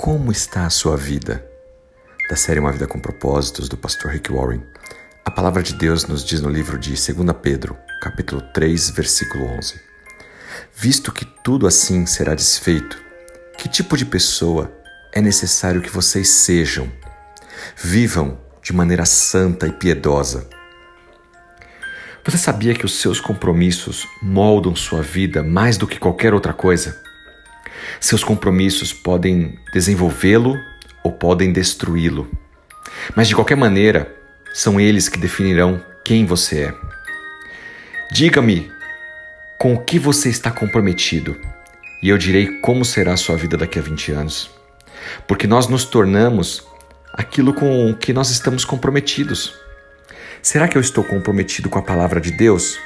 Como está a sua vida? Da série Uma Vida com Propósitos, do pastor Rick Warren. A palavra de Deus nos diz no livro de 2 Pedro, capítulo 3, versículo 11. Visto que tudo assim será desfeito, que tipo de pessoa é necessário que vocês sejam? Vivam de maneira santa e piedosa. Você sabia que os seus compromissos moldam sua vida mais do que qualquer outra coisa? Seus compromissos podem desenvolvê-lo ou podem destruí-lo. Mas de qualquer maneira, são eles que definirão quem você é. Diga-me com o que você está comprometido e eu direi como será a sua vida daqui a 20 anos. Porque nós nos tornamos aquilo com o que nós estamos comprometidos. Será que eu estou comprometido com a palavra de Deus?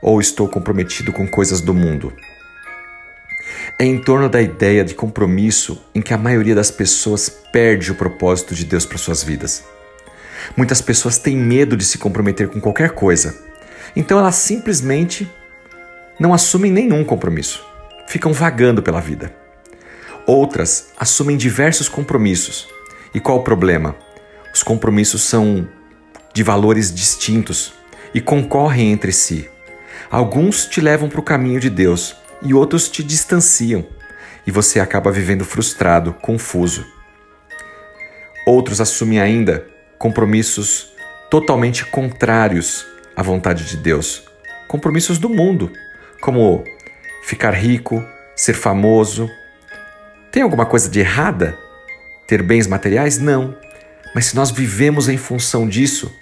Ou estou comprometido com coisas do mundo? É em torno da ideia de compromisso em que a maioria das pessoas perde o propósito de Deus para suas vidas. Muitas pessoas têm medo de se comprometer com qualquer coisa, então elas simplesmente não assumem nenhum compromisso, ficam vagando pela vida. Outras assumem diversos compromissos. E qual o problema? Os compromissos são de valores distintos e concorrem entre si. Alguns te levam para o caminho de Deus e outros te distanciam e você acaba vivendo frustrado, confuso. Outros assumem ainda compromissos totalmente contrários à vontade de Deus, compromissos do mundo, como ficar rico, ser famoso. Tem alguma coisa de errada? Ter bens materiais? Não. Mas se nós vivemos em função disso,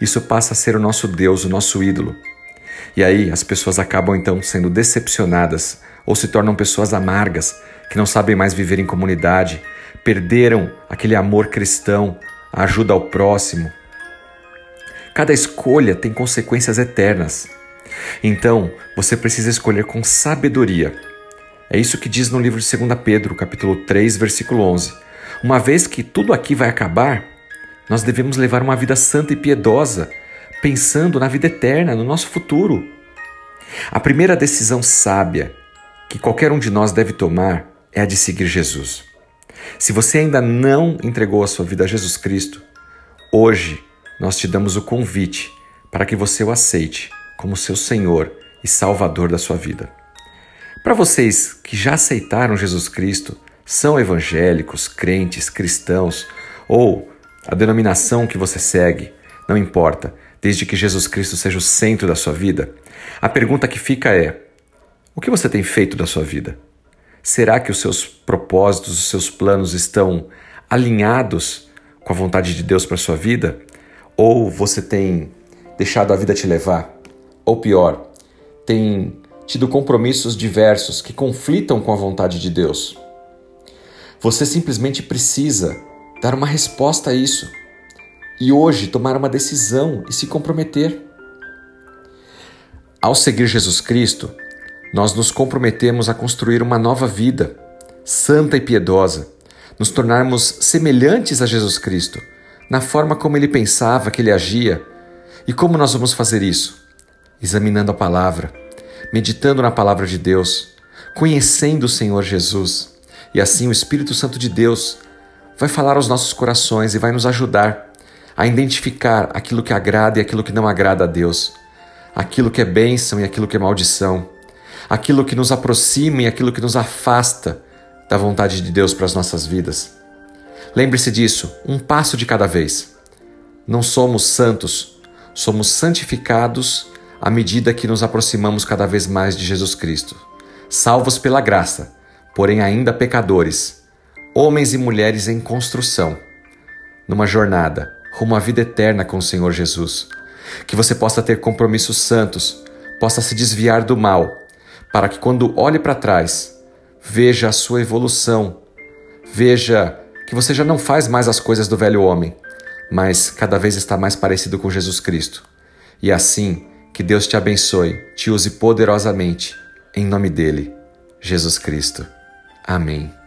isso passa a ser o nosso Deus, o nosso ídolo. E aí as pessoas acabam então sendo decepcionadas ou se tornam pessoas amargas, que não sabem mais viver em comunidade, perderam aquele amor cristão, a ajuda ao próximo. Cada escolha tem consequências eternas. Então, você precisa escolher com sabedoria. É isso que diz no livro de 2 Pedro, capítulo 3, versículo 11. Uma vez que tudo aqui vai acabar, nós devemos levar uma vida santa e piedosa, pensando na vida eterna, no nosso futuro. A primeira decisão sábia que qualquer um de nós deve tomar é a de seguir Jesus. Se você ainda não entregou a sua vida a Jesus Cristo, hoje nós te damos o convite para que você o aceite como seu Senhor e Salvador da sua vida. Para vocês que já aceitaram Jesus Cristo, são evangélicos, crentes, cristãos ou a denominação que você segue, não importa, desde que Jesus Cristo seja o centro da sua vida, a pergunta que fica é: o que você tem feito da sua vida? Será que os seus propósitos, os seus planos estão alinhados com a vontade de Deus para sua vida? Ou você tem deixado a vida te levar? Ou pior, tem tido compromissos diversos que conflitam com a vontade de Deus? Você simplesmente precisa dar uma resposta a isso e hoje tomar uma decisão e se comprometer. Ao seguir Jesus Cristo, nós nos comprometemos a construir uma nova vida, santa e piedosa, nos tornarmos semelhantes a Jesus Cristo, na forma como ele pensava, que ele agia. E como nós vamos fazer isso? Examinando a palavra, meditando na palavra de Deus, conhecendo o Senhor Jesus. E assim o Espírito Santo de Deus vai falar aos nossos corações e vai nos ajudar a identificar aquilo que agrada e aquilo que não agrada a Deus, aquilo que é bênção e aquilo que é maldição, aquilo que nos aproxima e aquilo que nos afasta da vontade de Deus para as nossas vidas. Lembre-se disso, um passo de cada vez. Não somos santos, somos santificados à medida que nos aproximamos cada vez mais de Jesus Cristo. Salvos pela graça, porém ainda pecadores, homens e mulheres em construção, numa jornada rumo à vida eterna com o Senhor Jesus. Que você possa ter compromissos santos, possa se desviar do mal, para que quando olhe para trás, veja a sua evolução, veja que você já não faz mais as coisas do velho homem, mas cada vez está mais parecido com Jesus Cristo. E assim, que Deus te abençoe, te use poderosamente, em nome dele, Jesus Cristo. Amém.